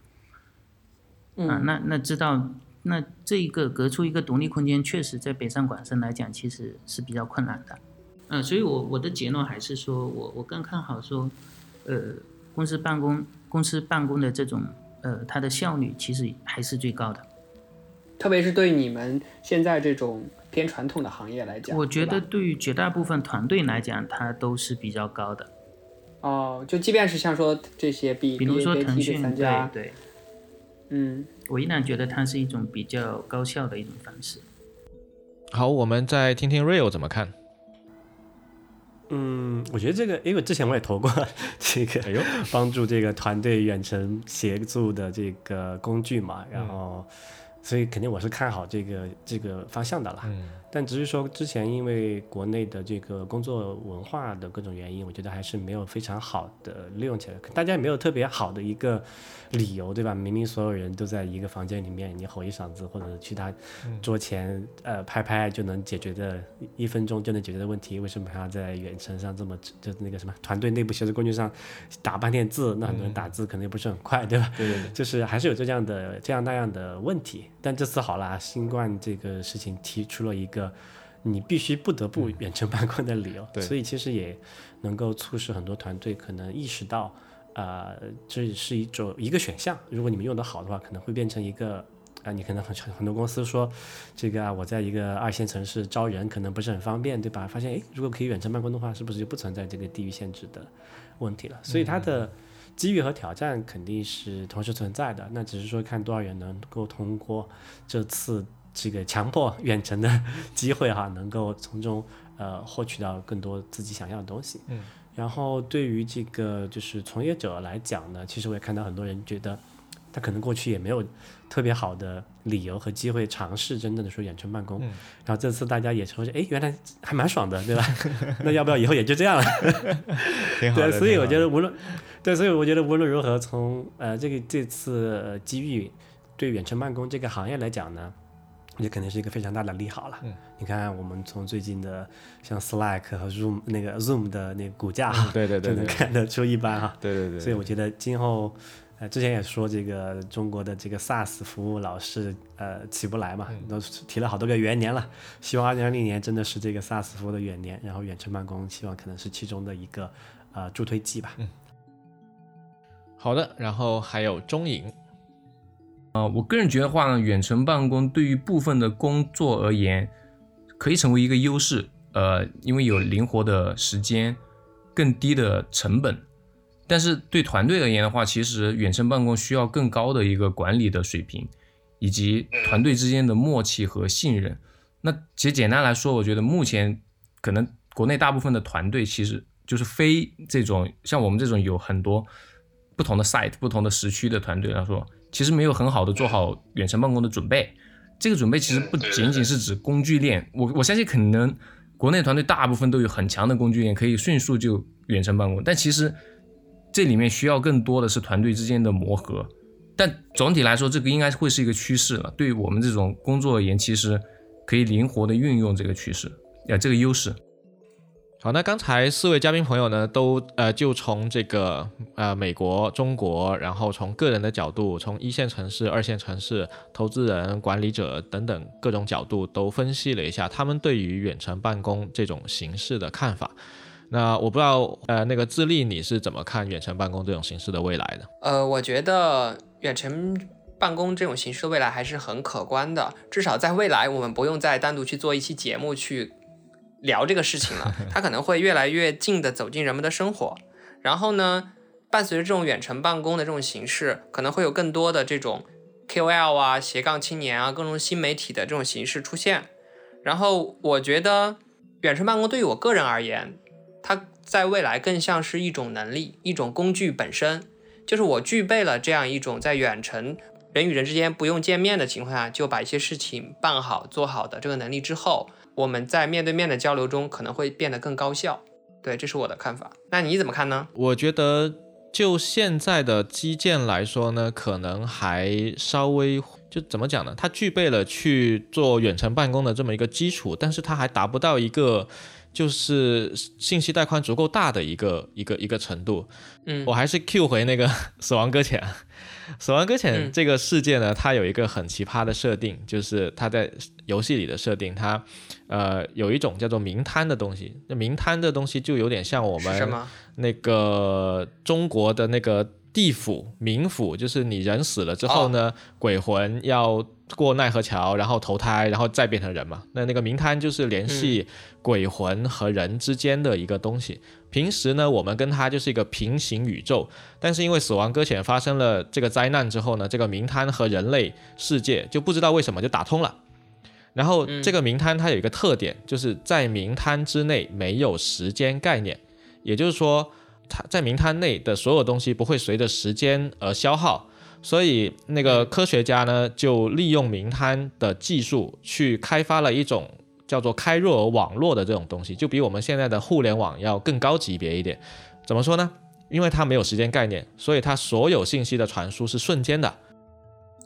啊，那那知道，那这一个隔出一个独立空间，确实在北上广深来讲，其实是比较困难的。嗯，所以我我的结论还是说我我更看好说，呃，公司办公公司办公的这种呃，它的效率其实还是最高的，特别是对你们现在这种。偏传统的行业来讲，我觉得对于绝大部分团队来讲，它都是比较高的。哦，就即便是像说这些，比比如说腾讯，对对，嗯，我依然觉得它是一种比较高效的一种方式。好，我们再听听 Real 怎么看。嗯，我觉得这个，因为之前我也投过这个，哎呦，帮助这个团队远程协助的这个工具嘛，然后。所以肯定我是看好这个这个方向的啦。嗯。但只是说之前因为国内的这个工作文化的各种原因，我觉得还是没有非常好的利用起来。大家也没有特别好的一个理由，对吧？明明所有人都在一个房间里面，你吼一嗓子，或者去他桌前呃拍拍就能解决的，一分钟就能解决的问题，为什么还要在远程上这么就那个什么团队内部协作工具上打半天字？那很多人打字可能也不是很快，对吧？对对对。就是还是有这样的这样那样的问题。但这次好了，新冠这个事情提出了一个。你必须不得不远程办公的理由，所以其实也能够促使很多团队可能意识到，呃，这是一种一个选项。如果你们用得好的话，可能会变成一个，啊，你可能很很多公司说，这个啊，我在一个二线城市招人可能不是很方便，对吧？发现诶，如果可以远程办公的话，是不是就不存在这个地域限制的问题了？所以它的机遇和挑战肯定是同时存在的。那只是说看多少人能够通过这次。这个强迫远程的机会哈，能够从中呃获取到更多自己想要的东西。嗯，然后对于这个就是从业者来讲呢，其实我也看到很多人觉得，他可能过去也没有特别好的理由和机会尝试真正的说远程办公。嗯，然后这次大家也说是，哎，原来还蛮爽的，对吧？那要不要以后也就这样了？对，所以我觉得无论对，所以我觉得无论如何，从呃这个这次机遇对远程办公这个行业来讲呢。这肯定是一个非常大的利好了。嗯，你看，我们从最近的像 Slack 和 Zoom 那个 Zoom 的那个股价，对对对，就能看得出一斑哈。对对对。所以我觉得今后，呃，之前也说这个中国的这个 SaaS 服务老是呃起不来嘛，都提了好多个元年了。希望二零二零年真的是这个 SaaS 服务的元年，然后远程办公希望可能是其中的一个呃助推剂吧。嗯。好的，然后还有中影。呃，我个人觉得话呢，远程办公对于部分的工作而言，可以成为一个优势。呃，因为有灵活的时间，更低的成本。但是对团队而言的话，其实远程办公需要更高的一个管理的水平，以及团队之间的默契和信任。那其实简单来说，我觉得目前可能国内大部分的团队，其实就是非这种像我们这种有很多不同的 site、不同的时区的团队来说。其实没有很好的做好远程办公的准备，这个准备其实不仅仅是指工具链，我我相信可能国内团队大部分都有很强的工具链，可以迅速就远程办公，但其实这里面需要更多的是团队之间的磨合。但总体来说，这个应该会是一个趋势了。对于我们这种工作而言，其实可以灵活的运用这个趋势，啊，这个优势。好，那刚才四位嘉宾朋友呢，都呃就从这个呃美国、中国，然后从个人的角度，从一线城市、二线城市、投资人、管理者等等各种角度都分析了一下他们对于远程办公这种形式的看法。那我不知道呃那个自立你是怎么看远程办公这种形式的未来的？呃，我觉得远程办公这种形式的未来还是很可观的，至少在未来我们不用再单独去做一期节目去。聊这个事情了，它可能会越来越近的走进人们的生活。然后呢，伴随着这种远程办公的这种形式，可能会有更多的这种 KOL 啊、斜杠青年啊、各种新媒体的这种形式出现。然后我觉得远程办公对于我个人而言，它在未来更像是一种能力、一种工具本身。就是我具备了这样一种在远程人与人之间不用见面的情况下就把一些事情办好、做好的这个能力之后。我们在面对面的交流中可能会变得更高效，对，这是我的看法。那你怎么看呢？我觉得就现在的基建来说呢，可能还稍微就怎么讲呢？它具备了去做远程办公的这么一个基础，但是它还达不到一个就是信息带宽足够大的一个一个一个程度。嗯，我还是 Q 回那个 死亡搁浅。死亡搁浅这个世界呢，它有一个很奇葩的设定，就是它在游戏里的设定，它呃有一种叫做名摊的东西。那名摊的东西就有点像我们那个中国的那个地府、冥府，就是你人死了之后呢，鬼魂要。过奈何桥，然后投胎，然后再变成人嘛？那那个冥滩就是联系鬼魂和人之间的一个东西。平时呢，我们跟它就是一个平行宇宙，但是因为死亡搁浅发生了这个灾难之后呢，这个冥滩和人类世界就不知道为什么就打通了。然后这个冥滩它有一个特点，就是在冥滩之内没有时间概念，也就是说，它在明滩内的所有东西不会随着时间而消耗。所以那个科学家呢，就利用明滩的技术去开发了一种叫做开若尔网络的这种东西，就比我们现在的互联网要更高级别一点。怎么说呢？因为它没有时间概念，所以它所有信息的传输是瞬间的。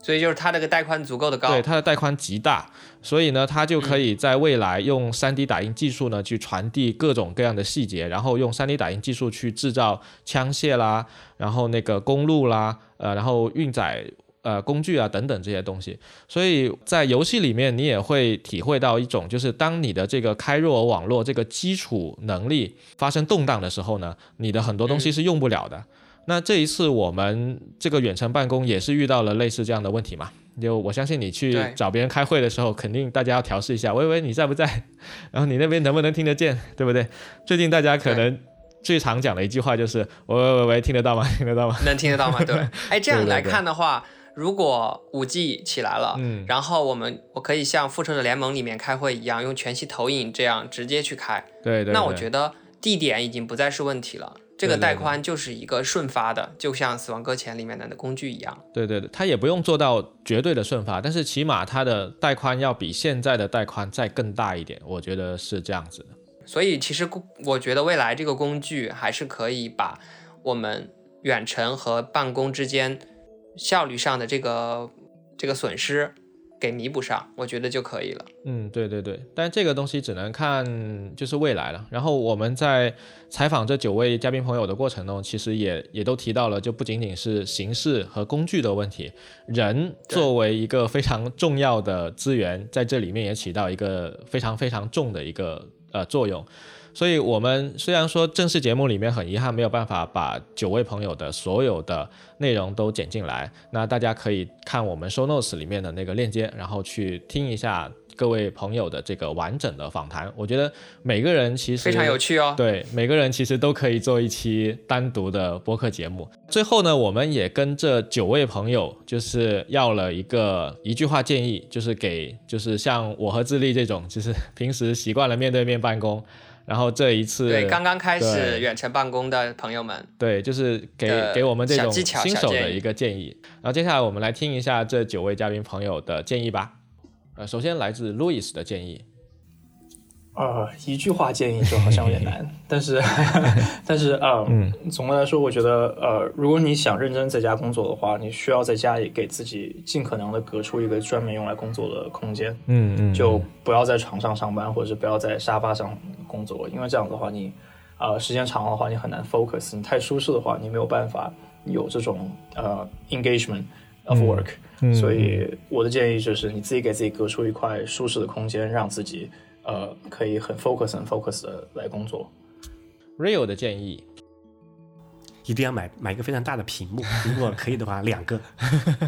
所以就是它这个带宽足够的高，对它的带宽极大，所以呢，它就可以在未来用 3D 打印技术呢去传递各种各样的细节，然后用 3D 打印技术去制造枪械啦，然后那个公路啦，呃，然后运载呃工具啊等等这些东西。所以在游戏里面，你也会体会到一种，就是当你的这个开若尔网络这个基础能力发生动荡的时候呢，你的很多东西是用不了的。那这一次我们这个远程办公也是遇到了类似这样的问题嘛？就我相信你去找别人开会的时候，肯定大家要调试一下，喂喂，你在不在？然后你那边能不能听得见，对不对？最近大家可能最常讲的一句话就是喂喂喂喂，听得到吗？听得到吗？能听得到吗？对。哎，这样来看的话，如果五 G 起来了，嗯，然后我们我可以像复仇者联盟里面开会一样，用全息投影这样直接去开。对对。那我觉得地点已经不再是问题了。这个带宽就是一个顺发的，就像《死亡搁浅》里面的工具一样。对对对，它也不用做到绝对的顺发，但是起码它的带宽要比现在的带宽再更大一点，我觉得是这样子的。所以其实我觉得未来这个工具还是可以把我们远程和办公之间效率上的这个这个损失。给弥补上，我觉得就可以了。嗯，对对对，但这个东西只能看就是未来了。然后我们在采访这九位嘉宾朋友的过程中，其实也也都提到了，就不仅仅是形式和工具的问题，人作为一个非常重要的资源，在这里面也起到一个非常非常重的一个呃作用。所以，我们虽然说正式节目里面很遗憾没有办法把九位朋友的所有的内容都剪进来，那大家可以看我们 show notes 里面的那个链接，然后去听一下各位朋友的这个完整的访谈。我觉得每个人其实非常有趣哦。对，每个人其实都可以做一期单独的播客节目。最后呢，我们也跟这九位朋友就是要了一个一句话建议，就是给就是像我和智利这种，就是平时习惯了面对面办公。然后这一次，对刚刚开始远程办公的朋友们，对，就是给给我们这种新手的一个建议。然后接下来我们来听一下这九位嘉宾朋友的建议吧。呃，首先来自 Louis 的建议。呃，一句话建议就好像有点难，但是，但是呃，嗯，总的来说，我觉得呃，如果你想认真在家工作的话，你需要在家里给自己尽可能的隔出一个专门用来工作的空间，嗯嗯，就不要在床上上班，或者是不要在沙发上工作，因为这样的话，你呃时间长的话，你很难 focus，你太舒适的话，你没有办法有这种呃 engagement of work，所以我的建议就是你自己给自己隔出一块舒适的空间，让自己。呃，可以很 focus、很 focus 的来工作。Rio 的建议，一定要买买一个非常大的屏幕，如果可以的话，两个。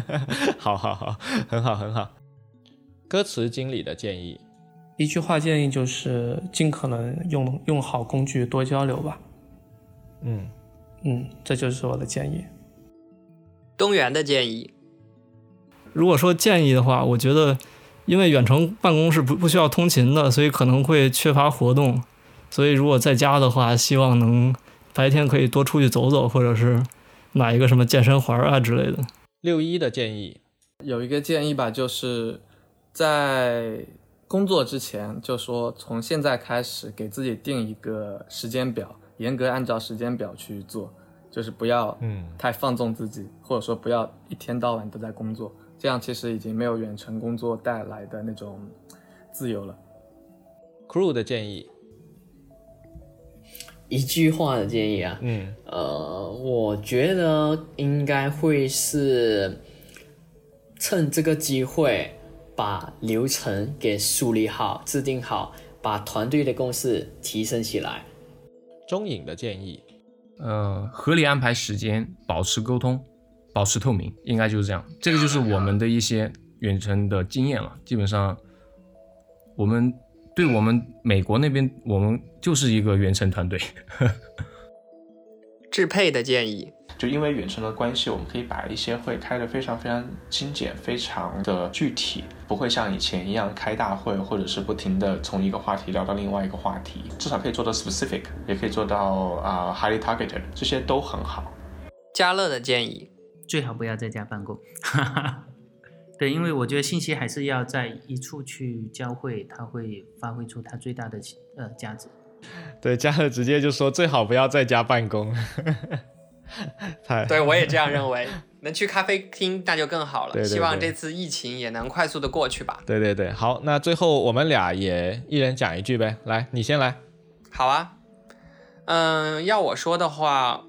好好好，很好很好。歌词经理的建议，一句话建议就是尽可能用用好工具，多交流吧。嗯嗯，这就是我的建议。东源的建议，如果说建议的话，我觉得。因为远程办公是不不需要通勤的，所以可能会缺乏活动。所以如果在家的话，希望能白天可以多出去走走，或者是买一个什么健身环啊之类的。六一的建议有一个建议吧，就是在工作之前就说从现在开始给自己定一个时间表，严格按照时间表去做，就是不要嗯太放纵自己，或者说不要一天到晚都在工作。这样其实已经没有远程工作带来的那种自由了。Crew 的建议，一句话的建议啊，嗯，呃，我觉得应该会是趁这个机会把流程给梳理好、制定好，把团队的共识提升起来。中影的建议，呃，合理安排时间，保持沟通。保持透明，应该就是这样。这个就是我们的一些远程的经验了。基本上，我们对我们美国那边，我们就是一个远程团队。智配的建议，就因为远程的关系，我们可以把一些会开得非常非常精简，非常的具体，不会像以前一样开大会，或者是不停的从一个话题聊到另外一个话题。至少可以做到 specific，也可以做到啊 highly targeted，这些都很好。嘉乐的建议。最好不要在家办公，对，因为我觉得信息还是要在一处去交汇，它会发挥出它最大的呃价值。对，嘉乐直接就说最好不要在家办公。太，对我也这样认为，能去咖啡厅那就更好了。对，希望这次疫情也能快速的过去吧。对对对，好，那最后我们俩也一人讲一句呗，来，你先来。好啊，嗯，要我说的话。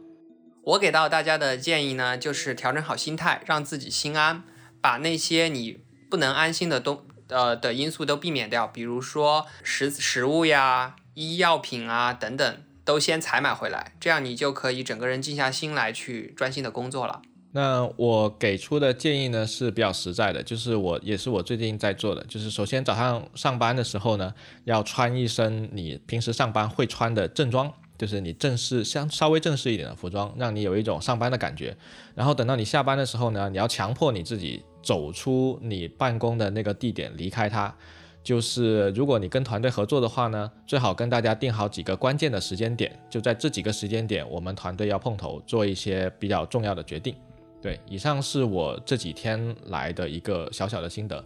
我给到大家的建议呢，就是调整好心态，让自己心安，把那些你不能安心的东呃的因素都避免掉，比如说食食物呀、医药品啊等等，都先采买回来，这样你就可以整个人静下心来去专心的工作了。那我给出的建议呢是比较实在的，就是我也是我最近在做的，就是首先早上上班的时候呢，要穿一身你平时上班会穿的正装。就是你正式相稍微正式一点的服装，让你有一种上班的感觉。然后等到你下班的时候呢，你要强迫你自己走出你办公的那个地点，离开它。就是如果你跟团队合作的话呢，最好跟大家定好几个关键的时间点，就在这几个时间点，我们团队要碰头，做一些比较重要的决定。对，以上是我这几天来的一个小小的心得。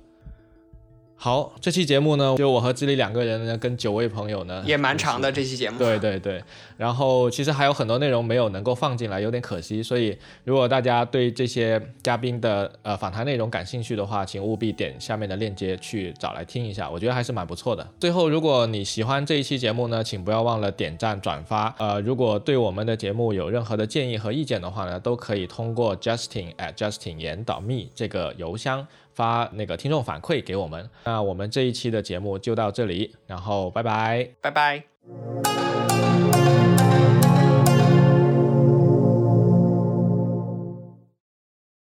好，这期节目呢，就我和智利两个人呢，跟九位朋友呢，也蛮长的这期节目。对对对，然后其实还有很多内容没有能够放进来，有点可惜。所以如果大家对这些嘉宾的呃访谈内容感兴趣的话，请务必点下面的链接去找来听一下，我觉得还是蛮不错的。最后，如果你喜欢这一期节目呢，请不要忘了点赞转发。呃，如果对我们的节目有任何的建议和意见的话呢，都可以通过 Justin at Justin 言导 me 这个邮箱。发那个听众反馈给我们。那我们这一期的节目就到这里然后拜拜。拜拜。